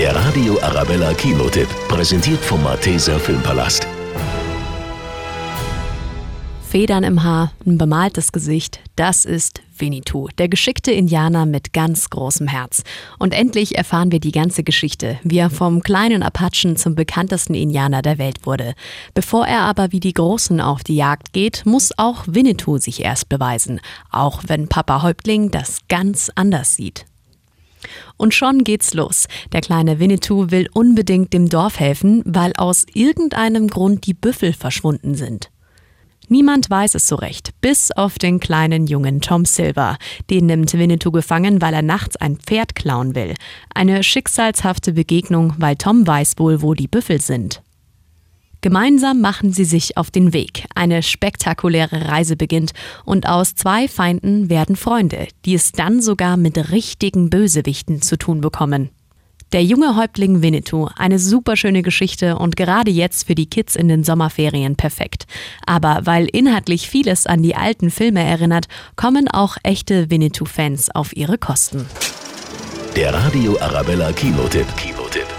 Der Radio Arabella Kinotipp, präsentiert vom Malteser Filmpalast. Federn im Haar, ein bemaltes Gesicht, das ist Winnetou, der geschickte Indianer mit ganz großem Herz. Und endlich erfahren wir die ganze Geschichte, wie er vom kleinen Apachen zum bekanntesten Indianer der Welt wurde. Bevor er aber wie die Großen auf die Jagd geht, muss auch Winnetou sich erst beweisen, auch wenn Papa Häuptling das ganz anders sieht. Und schon geht's los. Der kleine Winnetou will unbedingt dem Dorf helfen, weil aus irgendeinem Grund die Büffel verschwunden sind. Niemand weiß es so recht, bis auf den kleinen Jungen Tom Silver. Den nimmt Winnetou gefangen, weil er nachts ein Pferd klauen will. Eine schicksalshafte Begegnung, weil Tom weiß wohl, wo die Büffel sind. Gemeinsam machen sie sich auf den Weg. Eine spektakuläre Reise beginnt und aus zwei Feinden werden Freunde, die es dann sogar mit richtigen Bösewichten zu tun bekommen. Der junge Häuptling Winnetou, eine superschöne Geschichte und gerade jetzt für die Kids in den Sommerferien perfekt. Aber weil inhaltlich vieles an die alten Filme erinnert, kommen auch echte Winnetou-Fans auf ihre Kosten. Der Radio Arabella Kinotipp. Kinotipp.